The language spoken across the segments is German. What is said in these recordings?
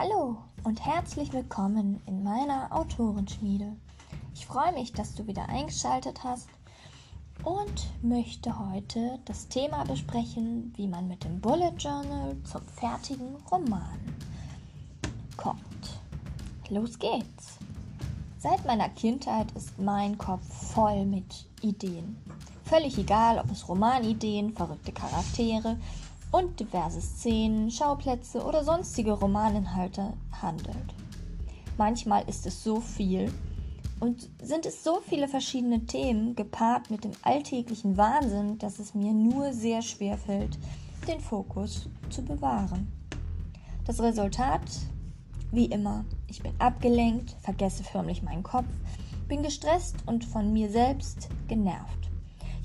Hallo und herzlich willkommen in meiner Autorenschmiede. Ich freue mich, dass du wieder eingeschaltet hast und möchte heute das Thema besprechen, wie man mit dem Bullet Journal zum fertigen Roman kommt. Los geht's! Seit meiner Kindheit ist mein Kopf voll mit Ideen. Völlig egal, ob es Romanideen, verrückte Charaktere und diverse Szenen, Schauplätze oder sonstige Romaninhalte handelt. Manchmal ist es so viel und sind es so viele verschiedene Themen gepaart mit dem alltäglichen Wahnsinn, dass es mir nur sehr schwer fällt, den Fokus zu bewahren. Das Resultat, wie immer, ich bin abgelenkt, vergesse förmlich meinen Kopf, bin gestresst und von mir selbst genervt.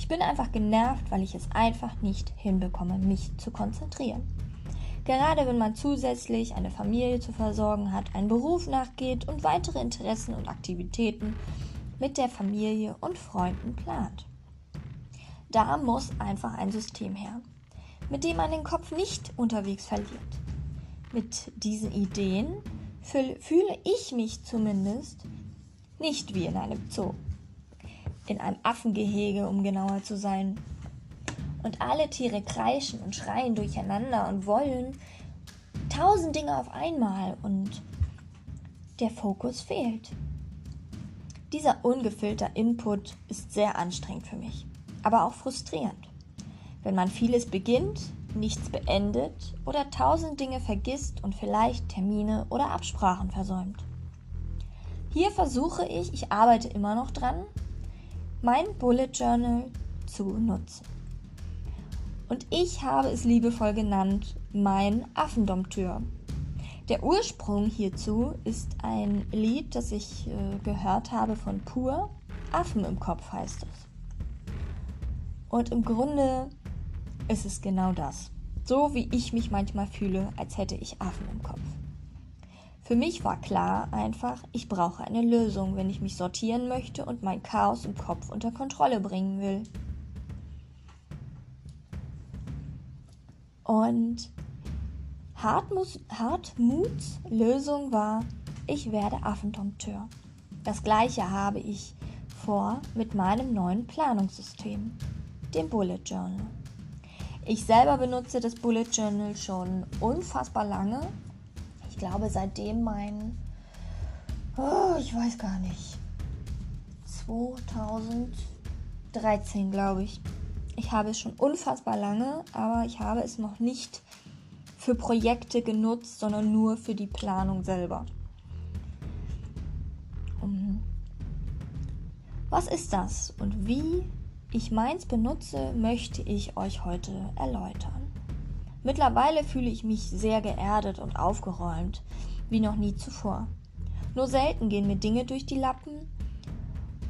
Ich bin einfach genervt, weil ich es einfach nicht hinbekomme, mich zu konzentrieren. Gerade wenn man zusätzlich eine Familie zu versorgen hat, einen Beruf nachgeht und weitere Interessen und Aktivitäten mit der Familie und Freunden plant. Da muss einfach ein System her, mit dem man den Kopf nicht unterwegs verliert. Mit diesen Ideen fühle ich mich zumindest nicht wie in einem Zoo in einem Affengehege, um genauer zu sein. Und alle Tiere kreischen und schreien durcheinander und wollen tausend Dinge auf einmal und der Fokus fehlt. Dieser ungefilterte Input ist sehr anstrengend für mich, aber auch frustrierend. Wenn man vieles beginnt, nichts beendet oder tausend Dinge vergisst und vielleicht Termine oder Absprachen versäumt. Hier versuche ich, ich arbeite immer noch dran, mein Bullet Journal zu nutzen. Und ich habe es liebevoll genannt mein Affendompteur. Der Ursprung hierzu ist ein Lied, das ich äh, gehört habe von Pur. Affen im Kopf heißt es. Und im Grunde ist es genau das. So wie ich mich manchmal fühle, als hätte ich Affen im Kopf. Für mich war klar einfach, ich brauche eine Lösung, wenn ich mich sortieren möchte und mein Chaos im Kopf unter Kontrolle bringen will. Und Hartmuts, Lösung war, ich werde Affendompteur. Das gleiche habe ich vor mit meinem neuen Planungssystem, dem Bullet Journal. Ich selber benutze das Bullet Journal schon unfassbar lange ich glaube, seitdem mein, oh, ich weiß gar nicht, 2013, glaube ich. Ich habe es schon unfassbar lange, aber ich habe es noch nicht für Projekte genutzt, sondern nur für die Planung selber. Was ist das und wie ich meins benutze, möchte ich euch heute erläutern. Mittlerweile fühle ich mich sehr geerdet und aufgeräumt, wie noch nie zuvor. Nur selten gehen mir Dinge durch die Lappen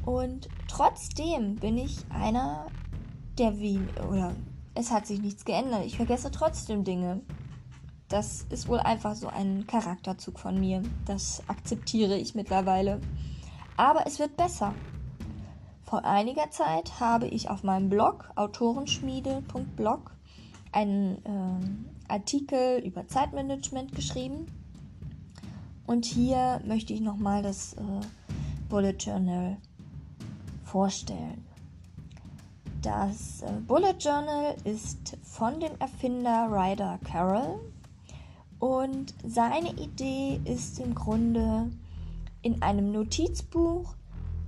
und trotzdem bin ich einer, der wie, oder es hat sich nichts geändert. Ich vergesse trotzdem Dinge. Das ist wohl einfach so ein Charakterzug von mir. Das akzeptiere ich mittlerweile. Aber es wird besser. Vor einiger Zeit habe ich auf meinem Blog autorenschmiede.blog einen äh, Artikel über Zeitmanagement geschrieben. Und hier möchte ich nochmal das äh, Bullet Journal vorstellen. Das äh, Bullet Journal ist von dem Erfinder Ryder Carroll und seine Idee ist im Grunde in einem Notizbuch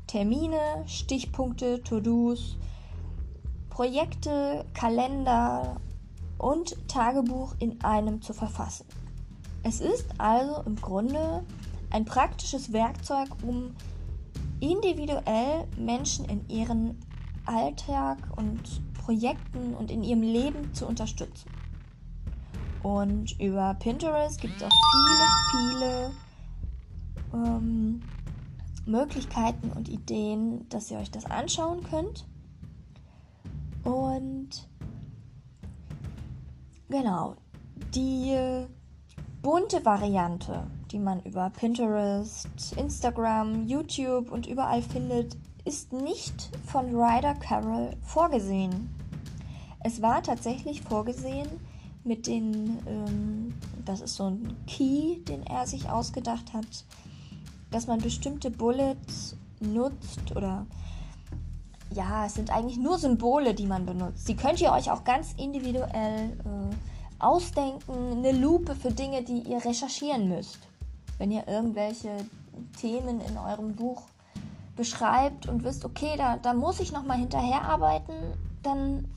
Termine, Stichpunkte, To-Dos, Projekte, Kalender und Tagebuch in einem zu verfassen. Es ist also im Grunde ein praktisches Werkzeug, um individuell Menschen in ihren Alltag und Projekten und in ihrem Leben zu unterstützen. Und über Pinterest gibt es auch viele, viele ähm, Möglichkeiten und Ideen, dass ihr euch das anschauen könnt. Und Genau. Die bunte Variante, die man über Pinterest, Instagram, YouTube und überall findet, ist nicht von Ryder Carroll vorgesehen. Es war tatsächlich vorgesehen, mit den, ähm, das ist so ein Key, den er sich ausgedacht hat, dass man bestimmte Bullets nutzt oder ja, es sind eigentlich nur Symbole, die man benutzt. Die könnt ihr euch auch ganz individuell äh, ausdenken. Eine Lupe für Dinge, die ihr recherchieren müsst. Wenn ihr irgendwelche Themen in eurem Buch beschreibt und wisst, okay, da, da muss ich nochmal hinterherarbeiten, dann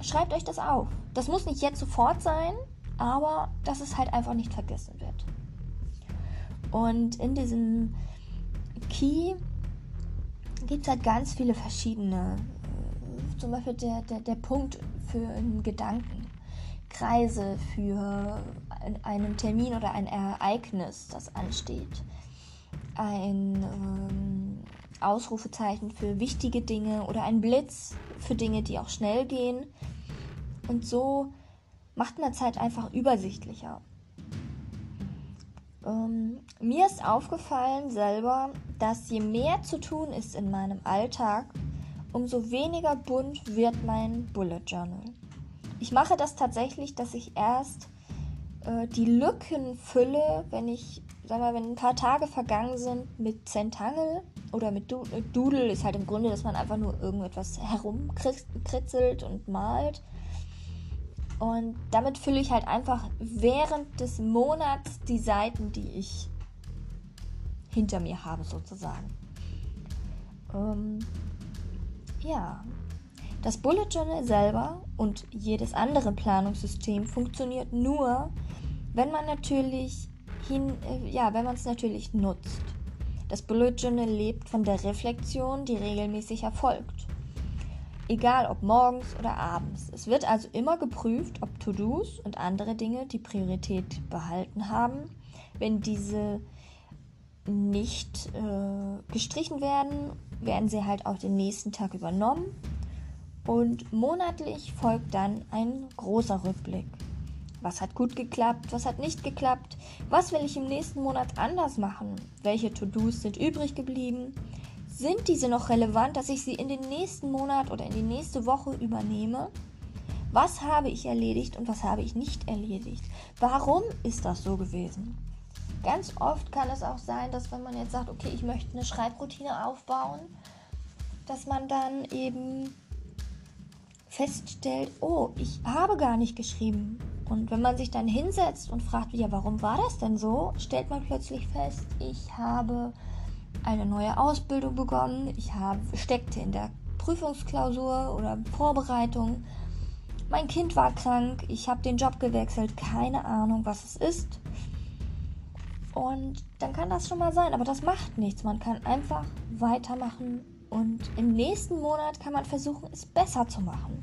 schreibt euch das auf. Das muss nicht jetzt sofort sein, aber dass es halt einfach nicht vergessen wird. Und in diesem Key gibt es halt ganz viele verschiedene, äh, zum Beispiel der, der, der Punkt für einen Gedanken, Kreise für einen Termin oder ein Ereignis, das ansteht, ein ähm, Ausrufezeichen für wichtige Dinge oder ein Blitz für Dinge, die auch schnell gehen. Und so macht man es halt einfach übersichtlicher. Ähm, mir ist aufgefallen selber, dass je mehr zu tun ist in meinem Alltag, umso weniger bunt wird mein Bullet Journal. Ich mache das tatsächlich, dass ich erst äh, die Lücken fülle, wenn ich, sag mal, wenn ein paar Tage vergangen sind mit Zentangle oder mit äh, Doodle, ist halt im Grunde, dass man einfach nur irgendetwas herumkritzelt und malt. Und damit fülle ich halt einfach während des Monats die Seiten, die ich hinter mir habe, sozusagen. Ähm, ja, das Bullet Journal selber und jedes andere Planungssystem funktioniert nur, wenn man natürlich hin, äh, ja, wenn man es natürlich nutzt. Das Bullet Journal lebt von der Reflexion, die regelmäßig erfolgt egal ob morgens oder abends. Es wird also immer geprüft, ob To-Dos und andere Dinge die Priorität behalten haben. Wenn diese nicht äh, gestrichen werden, werden sie halt auch den nächsten Tag übernommen. Und monatlich folgt dann ein großer Rückblick. Was hat gut geklappt, was hat nicht geklappt, was will ich im nächsten Monat anders machen, welche To-Dos sind übrig geblieben, sind diese noch relevant, dass ich sie in den nächsten Monat oder in die nächste Woche übernehme? Was habe ich erledigt und was habe ich nicht erledigt? Warum ist das so gewesen? Ganz oft kann es auch sein, dass wenn man jetzt sagt, okay, ich möchte eine Schreibroutine aufbauen, dass man dann eben feststellt, oh, ich habe gar nicht geschrieben. Und wenn man sich dann hinsetzt und fragt, ja, warum war das denn so, stellt man plötzlich fest, ich habe eine neue Ausbildung begonnen. Ich habe, steckte in der Prüfungsklausur oder Vorbereitung. Mein Kind war krank. Ich habe den Job gewechselt. Keine Ahnung, was es ist. Und dann kann das schon mal sein. Aber das macht nichts. Man kann einfach weitermachen. Und im nächsten Monat kann man versuchen, es besser zu machen.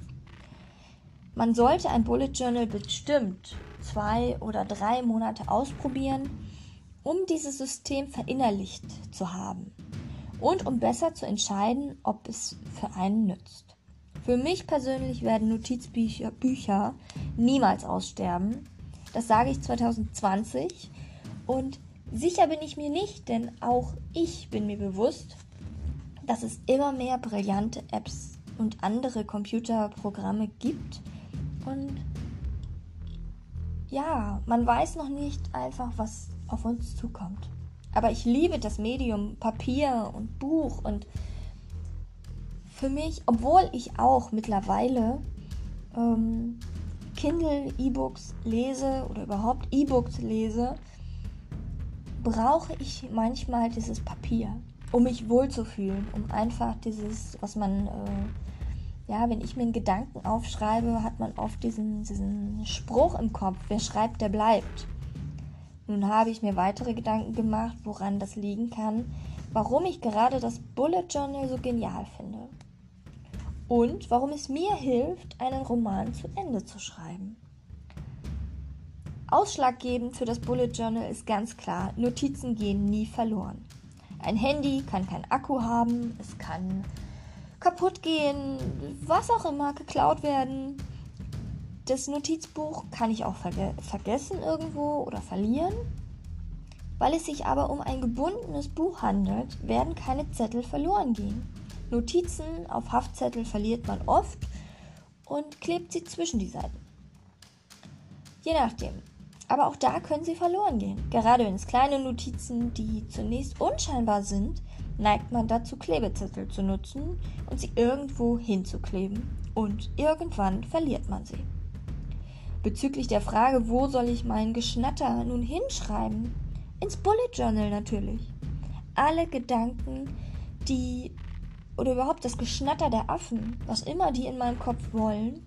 Man sollte ein Bullet Journal bestimmt zwei oder drei Monate ausprobieren um dieses System verinnerlicht zu haben und um besser zu entscheiden, ob es für einen nützt. Für mich persönlich werden Notizbücher Bücher niemals aussterben. Das sage ich 2020 und sicher bin ich mir nicht, denn auch ich bin mir bewusst, dass es immer mehr brillante Apps und andere Computerprogramme gibt und ja, man weiß noch nicht einfach, was auf uns zukommt. Aber ich liebe das Medium Papier und Buch und für mich, obwohl ich auch mittlerweile ähm, Kindle E-Books lese oder überhaupt E-Books lese, brauche ich manchmal dieses Papier, um mich wohlzufühlen, um einfach dieses, was man, äh, ja, wenn ich mir einen Gedanken aufschreibe, hat man oft diesen, diesen Spruch im Kopf, wer schreibt, der bleibt. Nun habe ich mir weitere Gedanken gemacht, woran das liegen kann, warum ich gerade das Bullet Journal so genial finde. Und warum es mir hilft, einen Roman zu Ende zu schreiben. Ausschlaggebend für das Bullet Journal ist ganz klar, Notizen gehen nie verloren. Ein Handy kann keinen Akku haben, es kann kaputt gehen, was auch immer, geklaut werden das Notizbuch kann ich auch verge vergessen irgendwo oder verlieren. Weil es sich aber um ein gebundenes Buch handelt, werden keine Zettel verloren gehen. Notizen auf Haftzettel verliert man oft und klebt sie zwischen die Seiten. Je nachdem. Aber auch da können sie verloren gehen. Gerade wenn es kleine Notizen, die zunächst unscheinbar sind, neigt man dazu, Klebezettel zu nutzen und sie irgendwo hinzukleben. Und irgendwann verliert man sie. Bezüglich der Frage, wo soll ich meinen Geschnatter nun hinschreiben? Ins Bullet Journal natürlich. Alle Gedanken, die oder überhaupt das Geschnatter der Affen, was immer die in meinem Kopf wollen,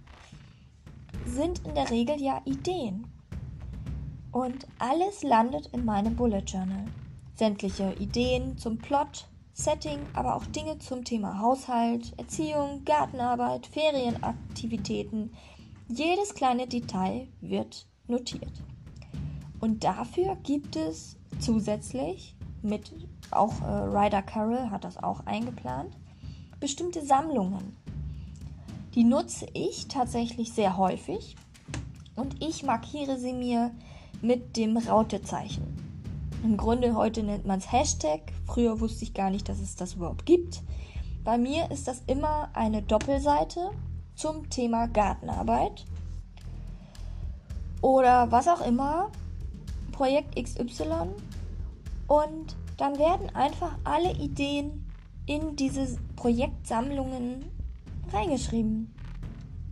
sind in der Regel ja Ideen. Und alles landet in meinem Bullet Journal. Sämtliche Ideen zum Plot, Setting, aber auch Dinge zum Thema Haushalt, Erziehung, Gartenarbeit, Ferienaktivitäten. Jedes kleine Detail wird notiert. Und dafür gibt es zusätzlich mit, auch äh, Ryder Carroll hat das auch eingeplant, bestimmte Sammlungen. Die nutze ich tatsächlich sehr häufig und ich markiere sie mir mit dem Rautezeichen. Im Grunde heute nennt man es Hashtag. Früher wusste ich gar nicht, dass es das überhaupt gibt. Bei mir ist das immer eine Doppelseite zum Thema Gartenarbeit oder was auch immer, Projekt XY. Und dann werden einfach alle Ideen in diese Projektsammlungen reingeschrieben.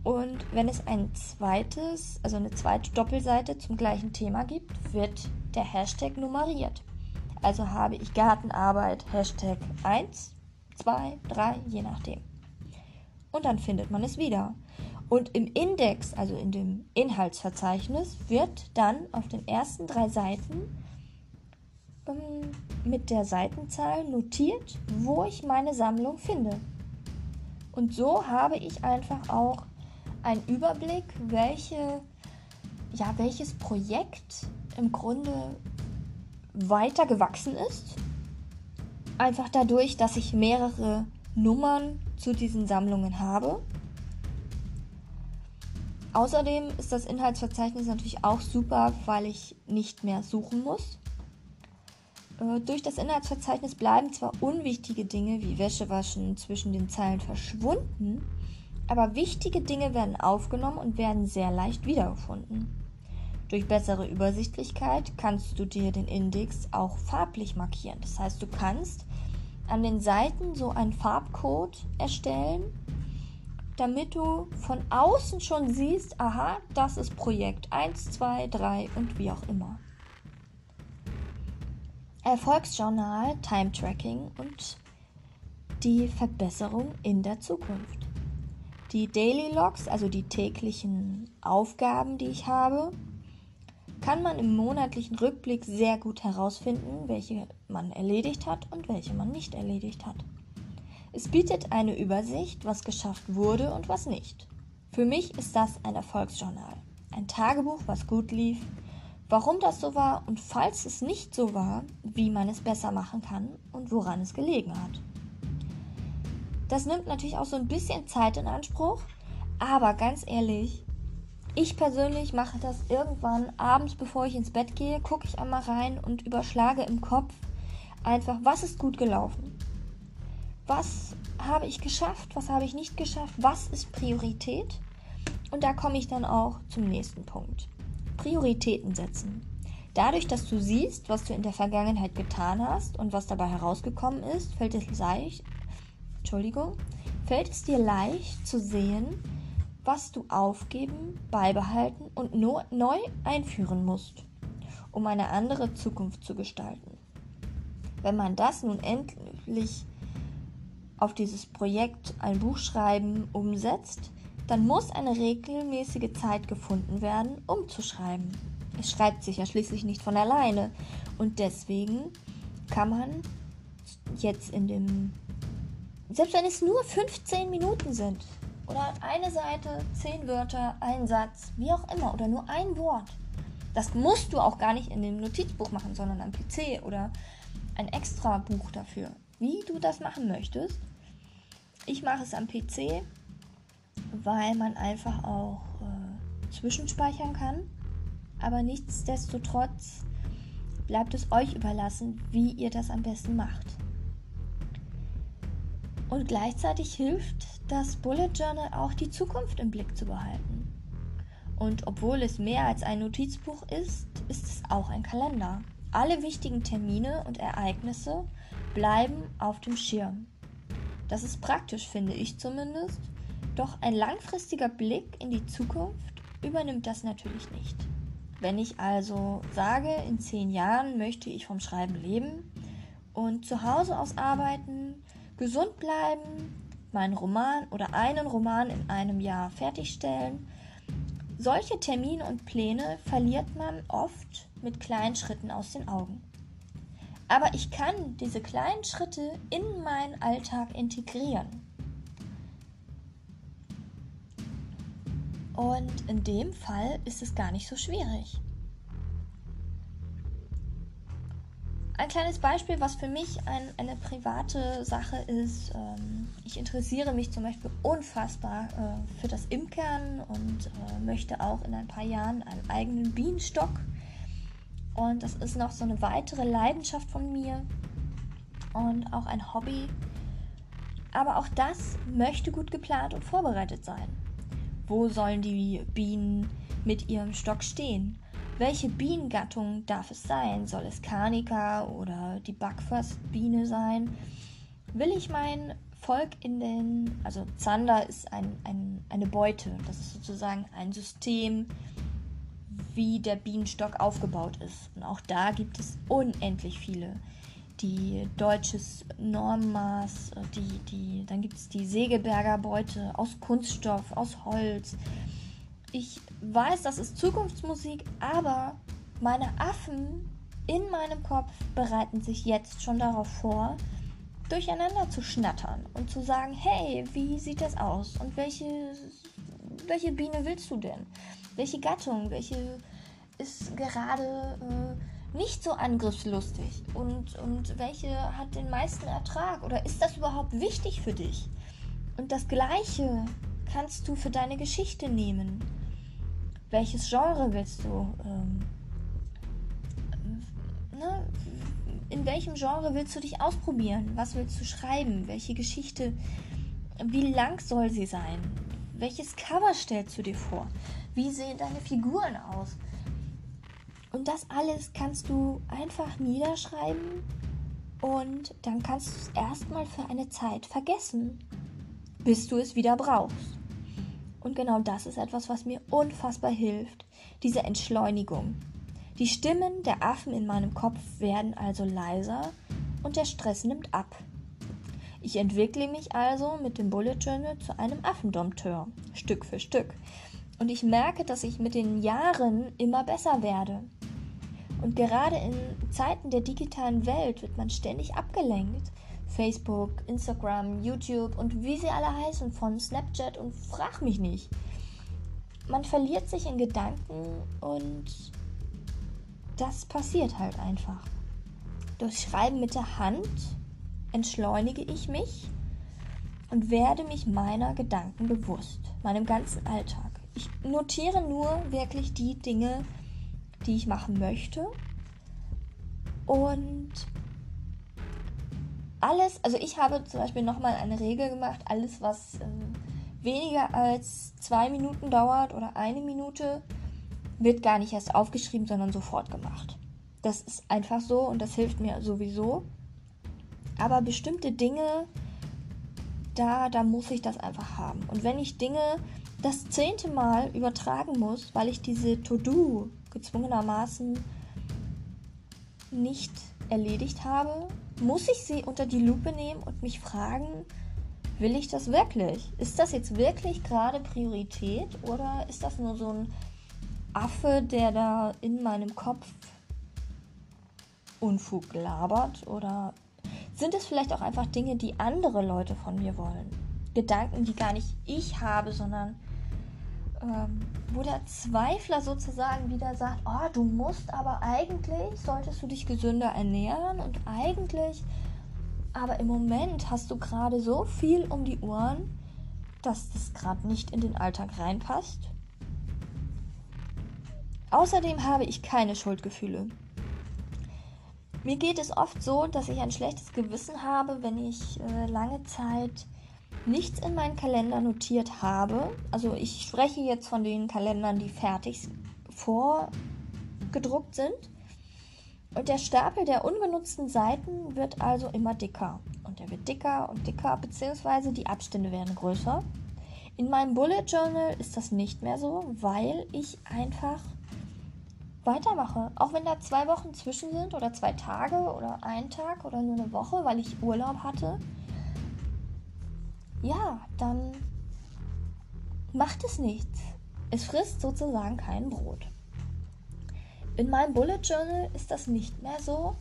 Und wenn es ein zweites, also eine zweite Doppelseite zum gleichen Thema gibt, wird der Hashtag nummeriert. Also habe ich Gartenarbeit Hashtag 1, 2, 3, je nachdem. Und dann findet man es wieder. Und im Index, also in dem Inhaltsverzeichnis, wird dann auf den ersten drei Seiten ähm, mit der Seitenzahl notiert, wo ich meine Sammlung finde. Und so habe ich einfach auch einen Überblick, welche, ja, welches Projekt im Grunde weiter gewachsen ist. Einfach dadurch, dass ich mehrere Nummern zu diesen Sammlungen habe. Außerdem ist das Inhaltsverzeichnis natürlich auch super, weil ich nicht mehr suchen muss. Äh, durch das Inhaltsverzeichnis bleiben zwar unwichtige Dinge wie Wäschewaschen zwischen den Zeilen verschwunden, aber wichtige Dinge werden aufgenommen und werden sehr leicht wiedergefunden. Durch bessere Übersichtlichkeit kannst du dir den Index auch farblich markieren. Das heißt, du kannst an den Seiten so einen Farbcode erstellen, damit du von außen schon siehst, aha, das ist Projekt 1, 2, 3 und wie auch immer. Erfolgsjournal, Time Tracking und die Verbesserung in der Zukunft. Die Daily Logs, also die täglichen Aufgaben, die ich habe, kann man im monatlichen Rückblick sehr gut herausfinden, welche man erledigt hat und welche man nicht erledigt hat. Es bietet eine Übersicht, was geschafft wurde und was nicht. Für mich ist das ein Erfolgsjournal. Ein Tagebuch, was gut lief, warum das so war und falls es nicht so war, wie man es besser machen kann und woran es gelegen hat. Das nimmt natürlich auch so ein bisschen Zeit in Anspruch, aber ganz ehrlich, ich persönlich mache das irgendwann abends, bevor ich ins Bett gehe, gucke ich einmal rein und überschlage im Kopf einfach, was ist gut gelaufen? Was habe ich geschafft? Was habe ich nicht geschafft? Was ist Priorität? Und da komme ich dann auch zum nächsten Punkt. Prioritäten setzen. Dadurch, dass du siehst, was du in der Vergangenheit getan hast und was dabei herausgekommen ist, fällt es leicht, Entschuldigung, fällt es dir leicht zu sehen, was du aufgeben, beibehalten und neu einführen musst, um eine andere Zukunft zu gestalten. Wenn man das nun endlich auf dieses Projekt ein Buch schreiben umsetzt, dann muss eine regelmäßige Zeit gefunden werden, um zu schreiben. Es schreibt sich ja schließlich nicht von alleine und deswegen kann man jetzt in dem, selbst wenn es nur 15 Minuten sind, oder eine Seite, zehn Wörter, ein Satz, wie auch immer, oder nur ein Wort. Das musst du auch gar nicht in dem Notizbuch machen, sondern am PC oder ein extra Buch dafür, wie du das machen möchtest. Ich mache es am PC, weil man einfach auch äh, zwischenspeichern kann. Aber nichtsdestotrotz bleibt es euch überlassen, wie ihr das am besten macht. Und gleichzeitig hilft das Bullet Journal auch die Zukunft im Blick zu behalten. Und obwohl es mehr als ein Notizbuch ist, ist es auch ein Kalender. Alle wichtigen Termine und Ereignisse bleiben auf dem Schirm. Das ist praktisch, finde ich zumindest. Doch ein langfristiger Blick in die Zukunft übernimmt das natürlich nicht. Wenn ich also sage, in zehn Jahren möchte ich vom Schreiben leben und zu Hause aus arbeiten, gesund bleiben, meinen Roman oder einen Roman in einem Jahr fertigstellen, solche Termine und Pläne verliert man oft mit kleinen Schritten aus den Augen. Aber ich kann diese kleinen Schritte in meinen Alltag integrieren. Und in dem Fall ist es gar nicht so schwierig. Kleines Beispiel, was für mich ein, eine private Sache ist. Ähm, ich interessiere mich zum Beispiel unfassbar äh, für das Imkern und äh, möchte auch in ein paar Jahren einen eigenen Bienenstock. Und das ist noch so eine weitere Leidenschaft von mir und auch ein Hobby. Aber auch das möchte gut geplant und vorbereitet sein. Wo sollen die Bienen mit ihrem Stock stehen? Welche Bienengattung darf es sein? Soll es Carnica oder die Backfastbiene sein? Will ich mein Volk in den, also Zander ist ein, ein, eine Beute, das ist sozusagen ein System, wie der Bienenstock aufgebaut ist. Und auch da gibt es unendlich viele die deutsches Normmaß, die, die, dann gibt es die Segeberger Beute aus Kunststoff, aus Holz. Ich weiß, das ist Zukunftsmusik, aber meine Affen in meinem Kopf bereiten sich jetzt schon darauf vor, durcheinander zu schnattern und zu sagen, hey, wie sieht das aus? Und welche, welche Biene willst du denn? Welche Gattung? Welche ist gerade äh, nicht so angriffslustig? Und, und welche hat den meisten Ertrag? Oder ist das überhaupt wichtig für dich? Und das Gleiche kannst du für deine Geschichte nehmen. Welches Genre willst du? Ähm, ne? In welchem Genre willst du dich ausprobieren? Was willst du schreiben? Welche Geschichte? Wie lang soll sie sein? Welches Cover stellst du dir vor? Wie sehen deine Figuren aus? Und das alles kannst du einfach niederschreiben und dann kannst du es erstmal für eine Zeit vergessen, bis du es wieder brauchst. Und genau das ist etwas, was mir unfassbar hilft, diese Entschleunigung. Die Stimmen der Affen in meinem Kopf werden also leiser und der Stress nimmt ab. Ich entwickle mich also mit dem Bullet Journal zu einem Affendompteur, Stück für Stück. Und ich merke, dass ich mit den Jahren immer besser werde. Und gerade in Zeiten der digitalen Welt wird man ständig abgelenkt. Facebook, Instagram, YouTube und wie sie alle heißen, von Snapchat und frag mich nicht. Man verliert sich in Gedanken und das passiert halt einfach. Durch Schreiben mit der Hand entschleunige ich mich und werde mich meiner Gedanken bewusst, meinem ganzen Alltag. Ich notiere nur wirklich die Dinge, die ich machen möchte. Und alles, also ich habe zum Beispiel nochmal eine Regel gemacht, alles was äh, weniger als zwei Minuten dauert oder eine Minute, wird gar nicht erst aufgeschrieben, sondern sofort gemacht. Das ist einfach so und das hilft mir sowieso. Aber bestimmte Dinge, da, da muss ich das einfach haben. Und wenn ich Dinge das zehnte Mal übertragen muss, weil ich diese To-Do gezwungenermaßen nicht erledigt habe, muss ich sie unter die Lupe nehmen und mich fragen, will ich das wirklich? Ist das jetzt wirklich gerade Priorität oder ist das nur so ein Affe, der da in meinem Kopf Unfug labert? Oder sind es vielleicht auch einfach Dinge, die andere Leute von mir wollen? Gedanken, die gar nicht ich habe, sondern ähm, wo der Zweifler sozusagen wieder sagt, oh, du musst aber eigentlich, solltest du dich gesünder ernähren und eigentlich, aber im Moment hast du gerade so viel um die Ohren, dass das gerade nicht in den Alltag reinpasst. Außerdem habe ich keine Schuldgefühle. Mir geht es oft so, dass ich ein schlechtes Gewissen habe, wenn ich äh, lange Zeit nichts in meinen Kalender notiert habe, also ich spreche jetzt von den Kalendern, die fertig vorgedruckt sind, und der Stapel der ungenutzten Seiten wird also immer dicker. Und er wird dicker und dicker, beziehungsweise die Abstände werden größer. In meinem Bullet Journal ist das nicht mehr so, weil ich einfach weitermache. Auch wenn da zwei Wochen zwischen sind oder zwei Tage oder ein Tag oder nur eine Woche, weil ich Urlaub hatte. Ja, dann macht es nichts. Es frisst sozusagen kein Brot. In meinem Bullet Journal ist das nicht mehr so.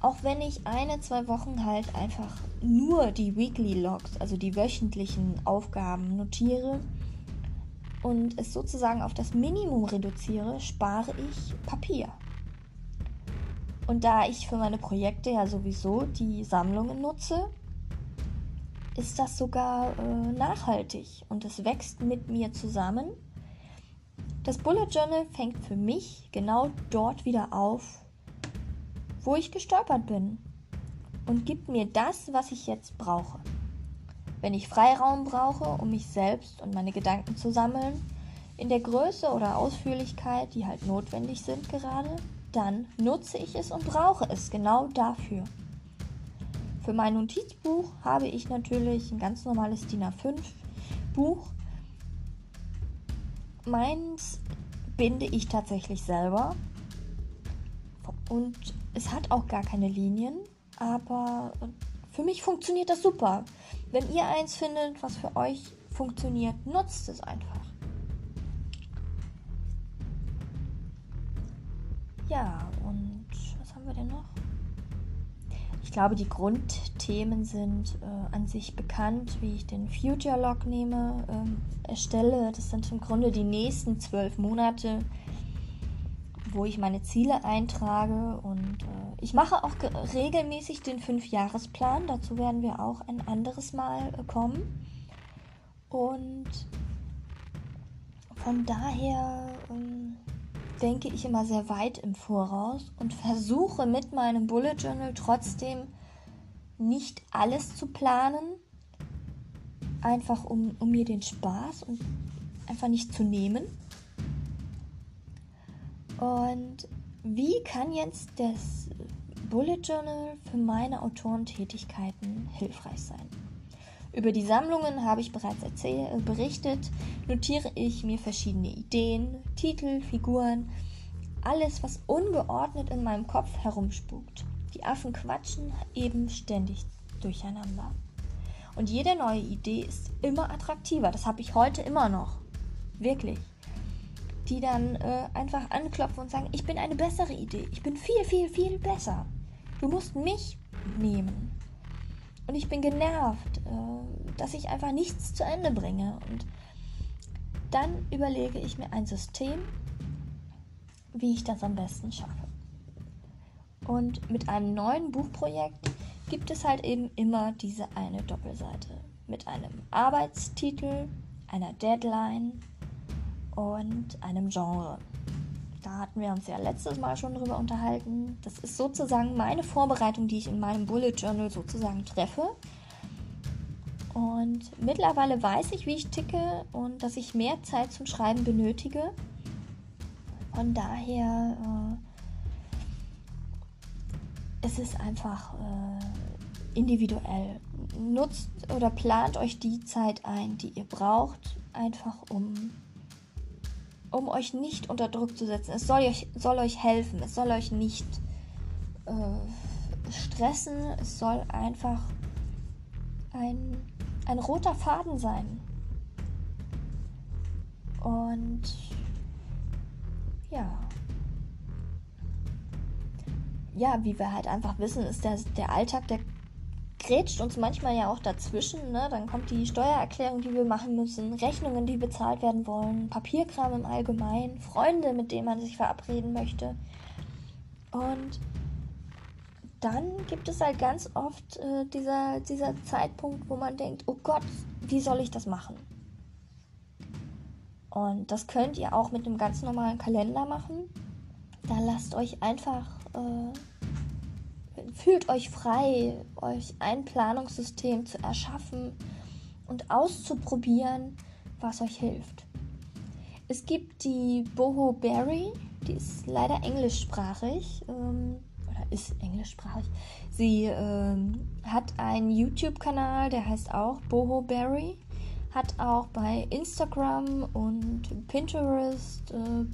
Auch wenn ich eine, zwei Wochen halt einfach nur die Weekly Logs, also die wöchentlichen Aufgaben notiere, und es sozusagen auf das Minimum reduziere, spare ich Papier. Und da ich für meine Projekte ja sowieso die Sammlungen nutze, ist das sogar äh, nachhaltig und es wächst mit mir zusammen. Das Bullet Journal fängt für mich genau dort wieder auf, wo ich gestolpert bin und gibt mir das, was ich jetzt brauche. Wenn ich Freiraum brauche, um mich selbst und meine Gedanken zu sammeln, in der Größe oder Ausführlichkeit, die halt notwendig sind gerade, dann nutze ich es und brauche es genau dafür. Für mein Notizbuch habe ich natürlich ein ganz normales DIN A5 Buch. Meins binde ich tatsächlich selber und es hat auch gar keine Linien, aber für mich funktioniert das super. Wenn ihr eins findet, was für euch funktioniert, nutzt es einfach. Ja, glaube, die Grundthemen sind äh, an sich bekannt, wie ich den Future Log nehme, ähm, erstelle. Das sind im Grunde die nächsten zwölf Monate, wo ich meine Ziele eintrage und äh, ich mache auch regelmäßig den Fünfjahresplan. Dazu werden wir auch ein anderes Mal äh, kommen. Und von daher ähm, denke ich immer sehr weit im Voraus und versuche mit meinem Bullet Journal trotzdem nicht alles zu planen, einfach um, um mir den Spaß und einfach nicht zu nehmen. Und wie kann jetzt das Bullet Journal für meine Autorentätigkeiten hilfreich sein? Über die Sammlungen habe ich bereits äh, berichtet, notiere ich mir verschiedene Ideen, Titel, Figuren, alles, was ungeordnet in meinem Kopf herumspukt. Die Affen quatschen eben ständig durcheinander. Und jede neue Idee ist immer attraktiver. Das habe ich heute immer noch. Wirklich die dann äh, einfach anklopfen und sagen, ich bin eine bessere Idee, ich bin viel, viel, viel besser. Du musst mich nehmen. Und ich bin genervt, äh, dass ich einfach nichts zu Ende bringe. Und dann überlege ich mir ein System, wie ich das am besten schaffe. Und mit einem neuen Buchprojekt gibt es halt eben immer diese eine Doppelseite mit einem Arbeitstitel, einer Deadline, und einem Genre. Da hatten wir uns ja letztes Mal schon drüber unterhalten. Das ist sozusagen meine Vorbereitung, die ich in meinem Bullet Journal sozusagen treffe. Und mittlerweile weiß ich, wie ich ticke und dass ich mehr Zeit zum Schreiben benötige. Von daher äh, ist es einfach äh, individuell. Nutzt oder plant euch die Zeit ein, die ihr braucht, einfach um um euch nicht unter Druck zu setzen. Es soll euch, soll euch helfen. Es soll euch nicht äh, stressen. Es soll einfach ein, ein roter Faden sein. Und ja. Ja, wie wir halt einfach wissen, ist der, der Alltag, der grätscht uns manchmal ja auch dazwischen. Ne? Dann kommt die Steuererklärung, die wir machen müssen, Rechnungen, die bezahlt werden wollen, Papierkram im Allgemeinen, Freunde, mit denen man sich verabreden möchte. Und dann gibt es halt ganz oft äh, dieser, dieser Zeitpunkt, wo man denkt, oh Gott, wie soll ich das machen? Und das könnt ihr auch mit einem ganz normalen Kalender machen. Da lasst euch einfach äh, fühlt euch frei, euch ein Planungssystem zu erschaffen und auszuprobieren, was euch hilft. Es gibt die Boho Berry, die ist leider englischsprachig ähm, oder ist englischsprachig. Sie ähm, hat einen YouTube-Kanal, der heißt auch Boho Berry. Hat auch bei Instagram und Pinterest äh,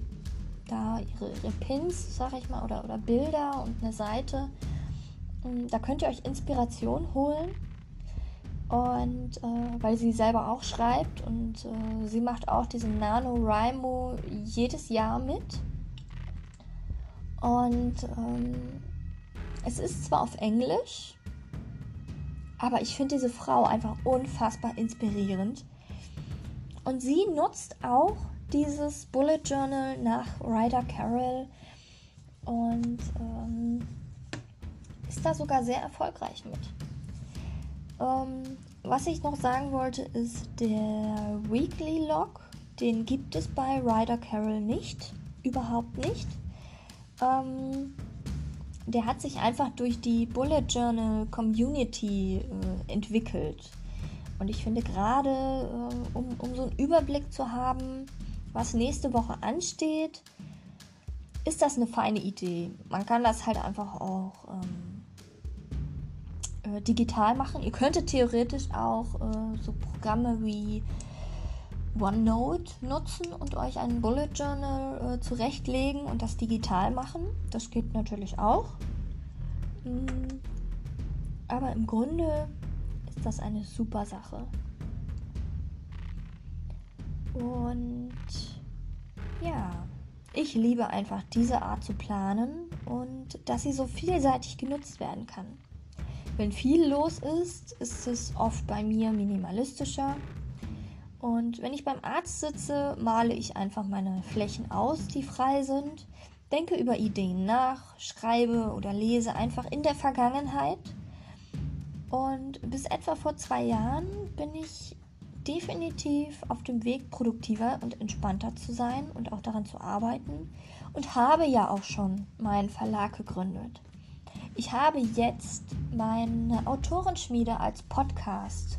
da ihre, ihre Pins, sag ich mal, oder, oder Bilder und eine Seite. Ähm, da könnt ihr euch Inspiration holen. Und äh, weil sie selber auch schreibt und äh, sie macht auch diesen NaNoWriMo jedes Jahr mit. Und ähm, es ist zwar auf Englisch, aber ich finde diese Frau einfach unfassbar inspirierend. Und sie nutzt auch dieses Bullet Journal nach Ryder Carroll und ähm, ist da sogar sehr erfolgreich mit. Ähm, was ich noch sagen wollte, ist der Weekly Log. Den gibt es bei Ryder Carroll nicht. Überhaupt nicht. Ähm, der hat sich einfach durch die Bullet Journal Community äh, entwickelt. Und ich finde gerade, äh, um, um so einen Überblick zu haben, was nächste Woche ansteht, ist das eine feine Idee. Man kann das halt einfach auch ähm, äh, digital machen. Ihr könntet theoretisch auch äh, so Programme wie OneNote nutzen und euch ein Bullet Journal äh, zurechtlegen und das digital machen. Das geht natürlich auch. Mhm. Aber im Grunde ist das eine super Sache. Und ja, ich liebe einfach diese Art zu planen und dass sie so vielseitig genutzt werden kann. Wenn viel los ist, ist es oft bei mir minimalistischer. Und wenn ich beim Arzt sitze, male ich einfach meine Flächen aus, die frei sind, denke über Ideen nach, schreibe oder lese einfach in der Vergangenheit. Und bis etwa vor zwei Jahren bin ich definitiv auf dem Weg, produktiver und entspannter zu sein und auch daran zu arbeiten und habe ja auch schon meinen Verlag gegründet. Ich habe jetzt meine Autorenschmiede als Podcast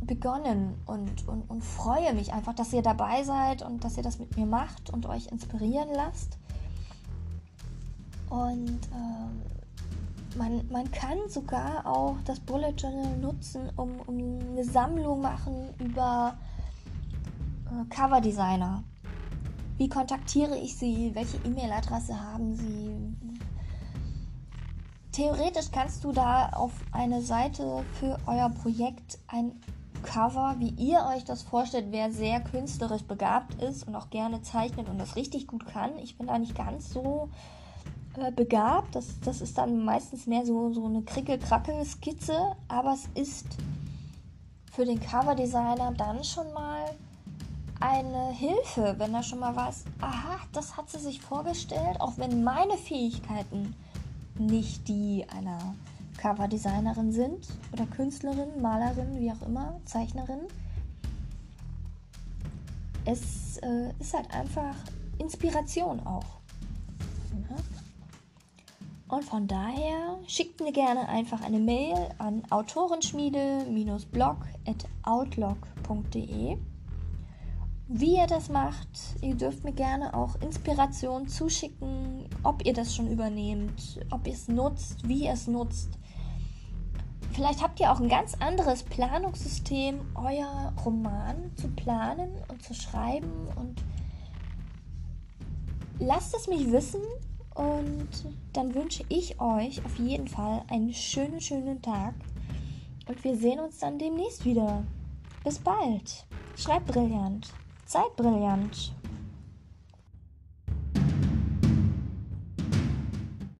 begonnen und, und, und freue mich einfach, dass ihr dabei seid und dass ihr das mit mir macht und euch inspirieren lasst. Und ähm, man, man kann sogar auch das Bullet Journal nutzen, um, um eine Sammlung machen über äh, Coverdesigner. Wie kontaktiere ich sie? Welche E-Mail-Adresse haben sie? Theoretisch kannst du da auf eine Seite für euer Projekt ein Cover, wie ihr euch das vorstellt, wer sehr künstlerisch begabt ist und auch gerne zeichnet und das richtig gut kann. Ich bin da nicht ganz so äh, begabt. Das, das ist dann meistens mehr so, so eine Krickel-Krackel-Skizze, aber es ist für den Coverdesigner dann schon mal eine Hilfe, wenn er schon mal weiß, aha, das hat sie sich vorgestellt, auch wenn meine Fähigkeiten nicht die einer Coverdesignerin sind oder Künstlerin, Malerin, wie auch immer, Zeichnerin. Es äh, ist halt einfach Inspiration auch. Und von daher schickt mir gerne einfach eine Mail an autorenschmiede-blog.outlook.de. Wie ihr das macht, ihr dürft mir gerne auch Inspiration zuschicken, ob ihr das schon übernehmt, ob ihr es nutzt, wie ihr es nutzt. Vielleicht habt ihr auch ein ganz anderes Planungssystem, euer Roman zu planen und zu schreiben und lasst es mich wissen und dann wünsche ich euch auf jeden Fall einen schönen, schönen Tag. Und wir sehen uns dann demnächst wieder. Bis bald. Schreibt brillant. Seid brillant.